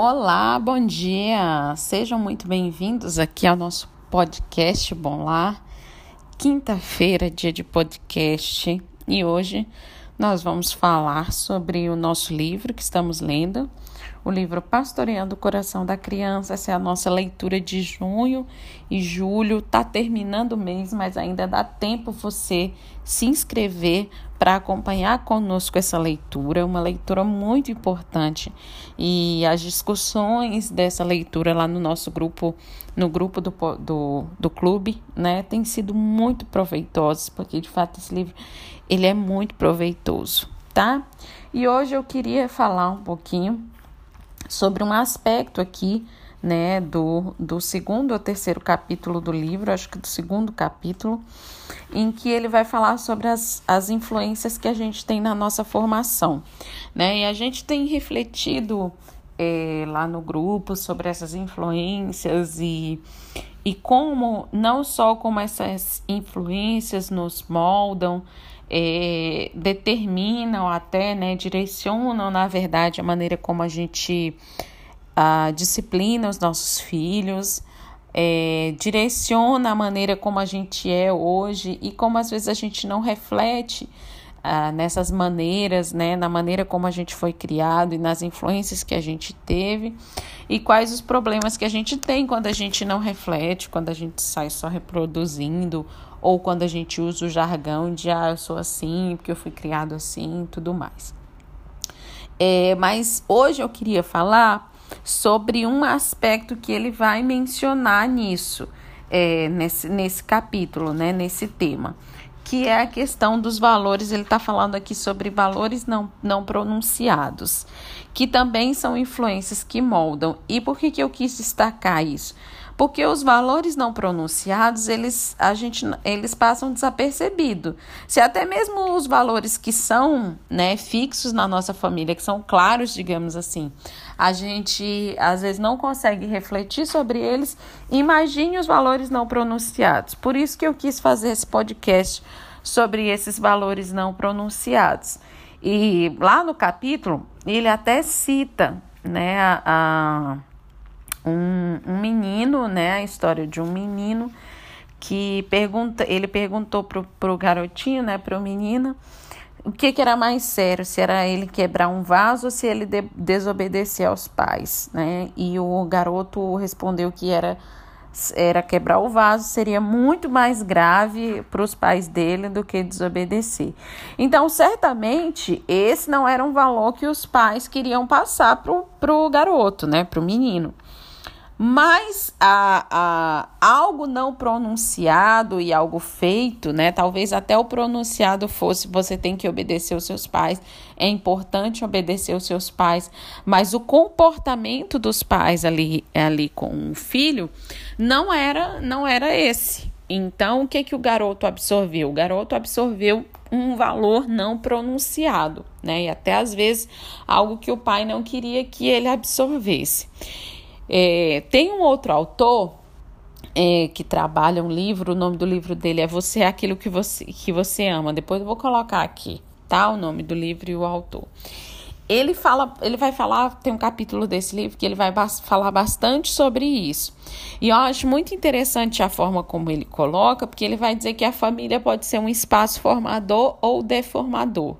Olá, bom dia! Sejam muito bem-vindos aqui ao nosso podcast Bom Lá. Quinta-feira, dia de podcast, e hoje nós vamos falar sobre o nosso livro que estamos lendo, o livro Pastoreando o Coração da Criança. Essa é a nossa leitura de junho e julho. Está terminando o mês, mas ainda dá tempo você se inscrever para acompanhar conosco essa leitura, uma leitura muito importante. E as discussões dessa leitura lá no nosso grupo, no grupo do, do, do clube, né, tem sido muito proveitosas, porque de fato esse livro ele é muito proveitoso, tá? E hoje eu queria falar um pouquinho sobre um aspecto aqui, né, do, do segundo ou terceiro capítulo do livro, acho que do segundo capítulo, em que ele vai falar sobre as, as influências que a gente tem na nossa formação, né, e a gente tem refletido é, lá no grupo sobre essas influências e, e como, não só como essas influências nos moldam, é, determinam até, né, direcionam, na verdade, a maneira como a gente a, disciplina os nossos filhos, é, direciona a maneira como a gente é hoje e como às vezes a gente não reflete ah, nessas maneiras, né, na maneira como a gente foi criado e nas influências que a gente teve e quais os problemas que a gente tem quando a gente não reflete, quando a gente sai só reproduzindo ou quando a gente usa o jargão de ah, eu sou assim, porque eu fui criado assim, tudo mais. É, mas hoje eu queria falar sobre um aspecto que ele vai mencionar nisso, é, nesse, nesse capítulo, né, nesse tema, que é a questão dos valores. Ele está falando aqui sobre valores não, não pronunciados, que também são influências que moldam. E por que, que eu quis destacar isso? Porque os valores não pronunciados, eles, a gente, eles passam desapercebido. Se até mesmo os valores que são né, fixos na nossa família, que são claros, digamos assim, a gente às vezes não consegue refletir sobre eles, imagine os valores não pronunciados. Por isso que eu quis fazer esse podcast sobre esses valores não pronunciados. E lá no capítulo, ele até cita né, a, a um, um menino, né? A história de um menino que pergunta, ele perguntou pro, pro garotinho, né, pro menino, o que, que era mais sério, se era ele quebrar um vaso ou se ele de, desobedecer aos pais, né? E o garoto respondeu que era era quebrar o vaso seria muito mais grave para os pais dele do que desobedecer. Então, certamente, esse não era um valor que os pais queriam passar para o garoto, né, para o menino. Mas a, a, algo não pronunciado e algo feito, né? Talvez até o pronunciado fosse você tem que obedecer os seus pais, é importante obedecer os seus pais, mas o comportamento dos pais ali, ali com o filho não era, não era esse. Então, o que, que o garoto absorveu? O garoto absorveu um valor não pronunciado, né? E até às vezes algo que o pai não queria que ele absorvesse. É, tem um outro autor é, que trabalha um livro, o nome do livro dele é Você é Aquilo que Você, que você Ama. Depois eu vou colocar aqui, tá? O nome do livro e o autor. Ele fala, ele vai falar, tem um capítulo desse livro que ele vai falar bastante sobre isso. E eu acho muito interessante a forma como ele coloca, porque ele vai dizer que a família pode ser um espaço formador ou deformador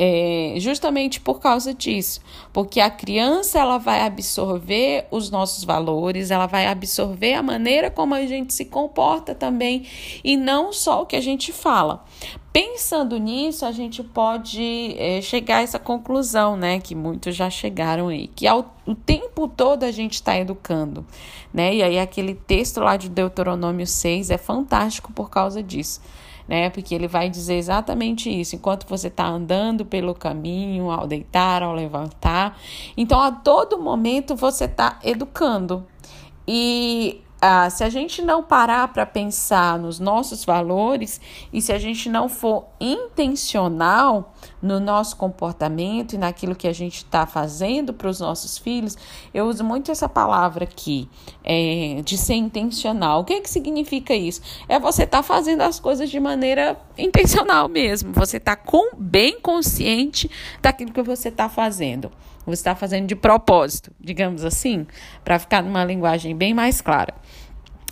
é, justamente por causa disso, porque a criança ela vai absorver os nossos valores, ela vai absorver a maneira como a gente se comporta também e não só o que a gente fala. Pensando nisso, a gente pode é, chegar a essa conclusão, né? Que muitos já chegaram aí, que ao, o tempo todo a gente está educando, né? E aí aquele texto lá de Deuteronômio 6 é fantástico por causa disso né? Porque ele vai dizer exatamente isso. Enquanto você está andando pelo caminho, ao deitar, ao levantar. Então, a todo momento você está educando. E ah, se a gente não parar para pensar nos nossos valores e se a gente não for intencional no nosso comportamento e naquilo que a gente está fazendo para os nossos filhos, eu uso muito essa palavra aqui, é, de ser intencional. O que, é que significa isso? É você estar tá fazendo as coisas de maneira intencional mesmo, você está com, bem consciente daquilo que você está fazendo Você está fazendo de propósito, digamos assim, para ficar numa linguagem bem mais clara.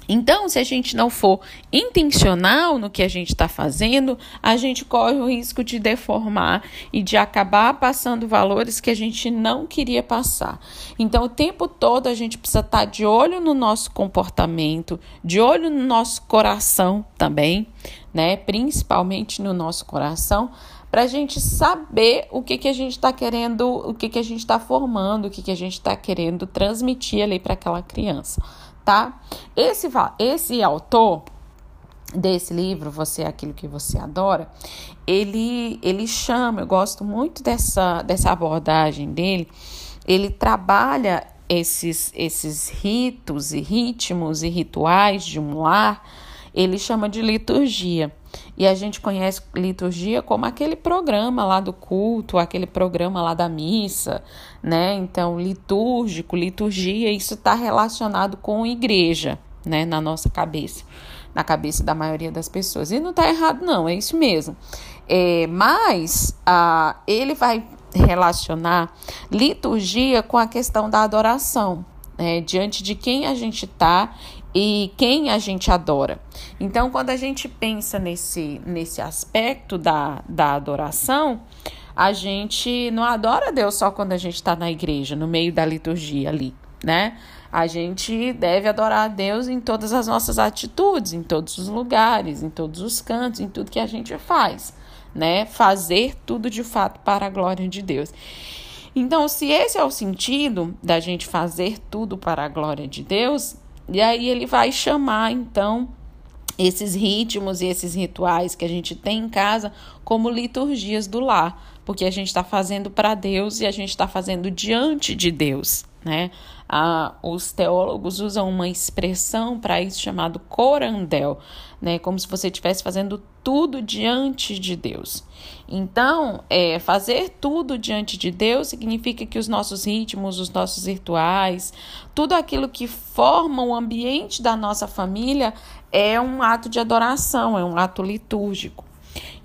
Então, se a gente não for intencional no que a gente está fazendo, a gente corre o risco de deformar e de acabar passando valores que a gente não queria passar. Então, o tempo todo a gente precisa estar tá de olho no nosso comportamento, de olho no nosso coração também, né? Principalmente no nosso coração, para a gente saber o que, que a gente está querendo, o que, que a gente está formando, o que, que a gente está querendo transmitir ali para aquela criança tá? Esse, esse autor desse livro, Você é Aquilo que Você Adora, ele, ele chama, eu gosto muito dessa, dessa abordagem dele, ele trabalha esses, esses ritos e ritmos e rituais de um lar, ele chama de liturgia. E a gente conhece liturgia como aquele programa lá do culto, aquele programa lá da missa, né? Então, litúrgico, liturgia, isso está relacionado com igreja, né? Na nossa cabeça, na cabeça da maioria das pessoas. E não está errado, não, é isso mesmo. É, mas ah, ele vai relacionar liturgia com a questão da adoração. Né? diante de quem a gente está e quem a gente adora. Então, quando a gente pensa nesse, nesse aspecto da, da adoração, a gente não adora Deus só quando a gente está na igreja, no meio da liturgia ali, né? A gente deve adorar a Deus em todas as nossas atitudes, em todos os lugares, em todos os cantos, em tudo que a gente faz, né? Fazer tudo de fato para a glória de Deus. Então, se esse é o sentido da gente fazer tudo para a glória de Deus, e aí ele vai chamar então esses ritmos e esses rituais que a gente tem em casa como liturgias do lar, porque a gente está fazendo para Deus e a gente está fazendo diante de Deus, né? Os teólogos usam uma expressão para isso chamado corandel, né? Como se você estivesse fazendo tudo diante de Deus. Então, é, fazer tudo diante de Deus significa que os nossos ritmos, os nossos rituais, tudo aquilo que forma o ambiente da nossa família é um ato de adoração, é um ato litúrgico.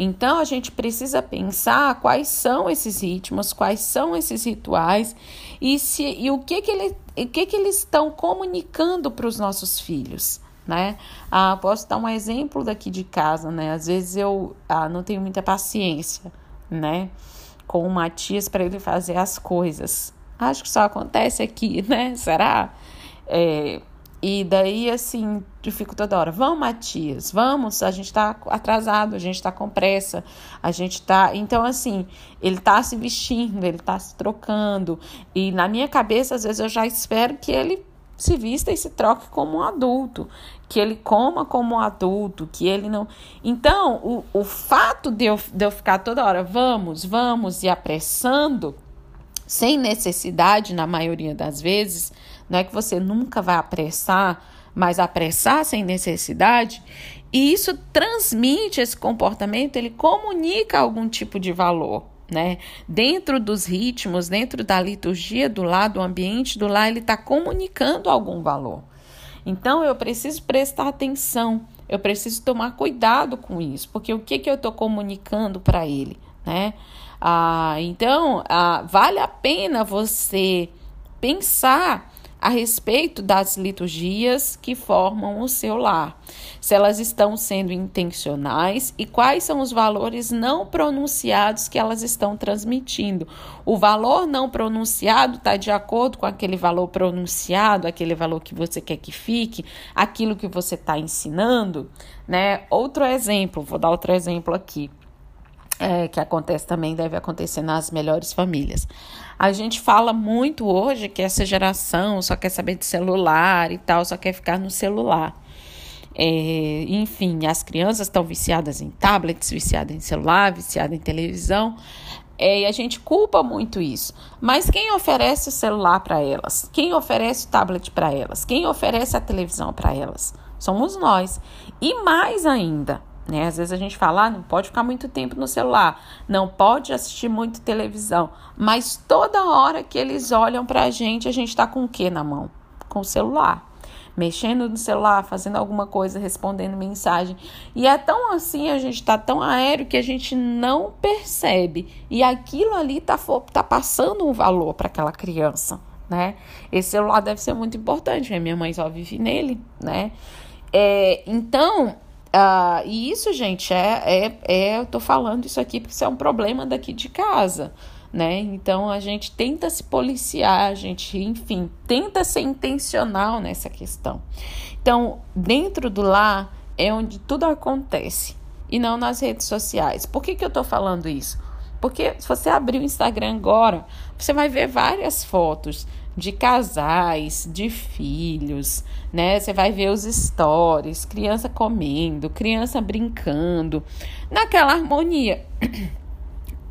Então a gente precisa pensar quais são esses ritmos, quais são esses rituais e, se, e o que, que, ele, o que, que eles estão comunicando para os nossos filhos né? Ah, posso dar um exemplo daqui de casa, né? Às vezes eu ah, não tenho muita paciência, né? Com o Matias para ele fazer as coisas. Acho que só acontece aqui, né? Será? É, e daí, assim, eu fico toda hora, vamos, Matias, vamos, a gente tá atrasado, a gente tá com pressa, a gente tá. Então, assim, ele tá se vestindo, ele tá se trocando. E na minha cabeça, às vezes, eu já espero que ele se vista e se troque como um adulto, que ele coma como um adulto, que ele não. Então, o, o fato de eu, de eu ficar toda hora, vamos, vamos, e apressando, sem necessidade, na maioria das vezes, não é que você nunca vai apressar, mas apressar sem necessidade, e isso transmite esse comportamento, ele comunica algum tipo de valor né? Dentro dos ritmos, dentro da liturgia do lar, do ambiente do lar, ele está comunicando algum valor. Então eu preciso prestar atenção, eu preciso tomar cuidado com isso, porque o que, que eu estou comunicando para ele, né? Ah, então, ah, vale a pena você pensar a respeito das liturgias que formam o seu lar, se elas estão sendo intencionais e quais são os valores não pronunciados que elas estão transmitindo. O valor não pronunciado está de acordo com aquele valor pronunciado, aquele valor que você quer que fique, aquilo que você está ensinando, né? Outro exemplo, vou dar outro exemplo aqui é, que acontece também, deve acontecer nas melhores famílias. A gente fala muito hoje que essa geração só quer saber de celular e tal, só quer ficar no celular. É, enfim, as crianças estão viciadas em tablets, viciadas em celular, viciadas em televisão. É, e a gente culpa muito isso. Mas quem oferece o celular para elas? Quem oferece o tablet para elas? Quem oferece a televisão para elas? Somos nós. E mais ainda, né? Às vezes a gente fala, ah, não pode ficar muito tempo no celular, não pode assistir muito televisão, mas toda hora que eles olham para a gente, a gente está com o que na mão? Com o celular. mexendo no celular, fazendo alguma coisa, respondendo mensagem. E é tão assim, a gente está tão aéreo que a gente não percebe. E aquilo ali está tá passando um valor para aquela criança, né? Esse celular deve ser muito importante, minha mãe só vive nele, né? É, então, uh, e isso, gente, é, é, é, eu tô falando isso aqui porque isso é um problema daqui de casa né? Então a gente tenta se policiar, a gente, enfim, tenta ser intencional nessa questão. Então, dentro do lar é onde tudo acontece e não nas redes sociais. Por que, que eu tô falando isso? Porque se você abrir o Instagram agora, você vai ver várias fotos de casais, de filhos, né? Você vai ver os stories, criança comendo, criança brincando, naquela harmonia.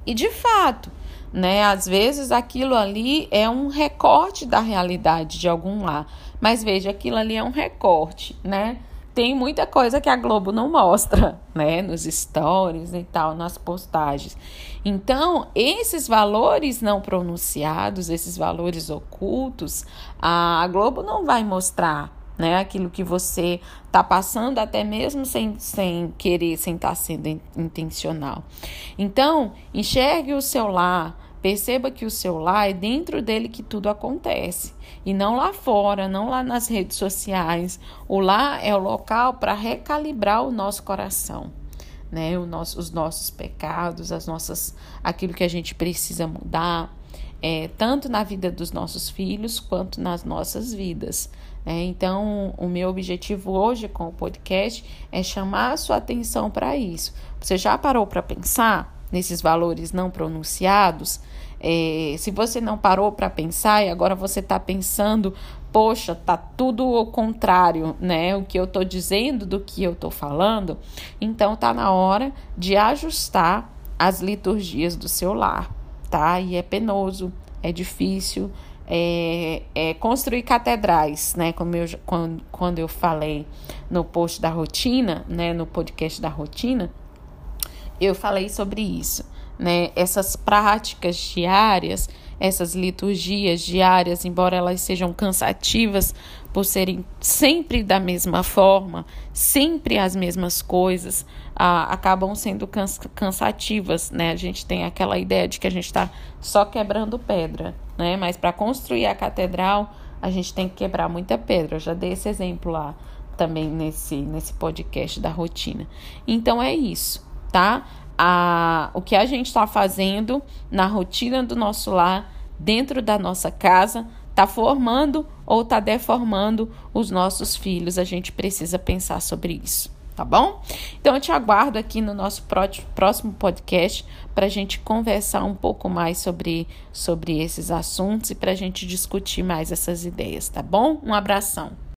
E de fato, né? Às vezes aquilo ali é um recorte da realidade de algum lar, mas veja, aquilo ali é um recorte, né? Tem muita coisa que a Globo não mostra, né, nos stories e tal, nas postagens. Então, esses valores não pronunciados, esses valores ocultos, a Globo não vai mostrar, né? Aquilo que você está passando, até mesmo sem, sem querer, sem estar tá sendo intencional. Então, enxergue o seu lar, perceba que o seu lar é dentro dele que tudo acontece. E não lá fora, não lá nas redes sociais. O lar é o local para recalibrar o nosso coração. Né, o nosso, os nossos pecados, as nossas, aquilo que a gente precisa mudar, é, tanto na vida dos nossos filhos quanto nas nossas vidas. É, então, o meu objetivo hoje com o podcast é chamar a sua atenção para isso. Você já parou para pensar nesses valores não pronunciados? É, se você não parou para pensar e agora você está pensando, poxa, tá tudo o contrário, né? O que eu estou dizendo do que eu estou falando, então tá na hora de ajustar as liturgias do seu lar, tá? E é penoso, é difícil, é, é, construir catedrais, né? Como eu, quando, quando eu falei no post da rotina, né? No podcast da rotina, eu falei sobre isso, né? Essas práticas diárias, essas liturgias diárias, embora elas sejam cansativas por serem sempre da mesma forma, sempre as mesmas coisas, ah, acabam sendo cansativas, né? A gente tem aquela ideia de que a gente está só quebrando pedra, né? Mas para construir a catedral, a gente tem que quebrar muita pedra. Eu já dei esse exemplo lá também nesse, nesse podcast da rotina. Então é isso, tá? A, o que a gente está fazendo na rotina do nosso lar, dentro da nossa casa, está formando ou está deformando os nossos filhos. A gente precisa pensar sobre isso tá bom? Então eu te aguardo aqui no nosso próximo podcast para a gente conversar um pouco mais sobre, sobre esses assuntos e para a gente discutir mais essas ideias, tá bom? Um abração.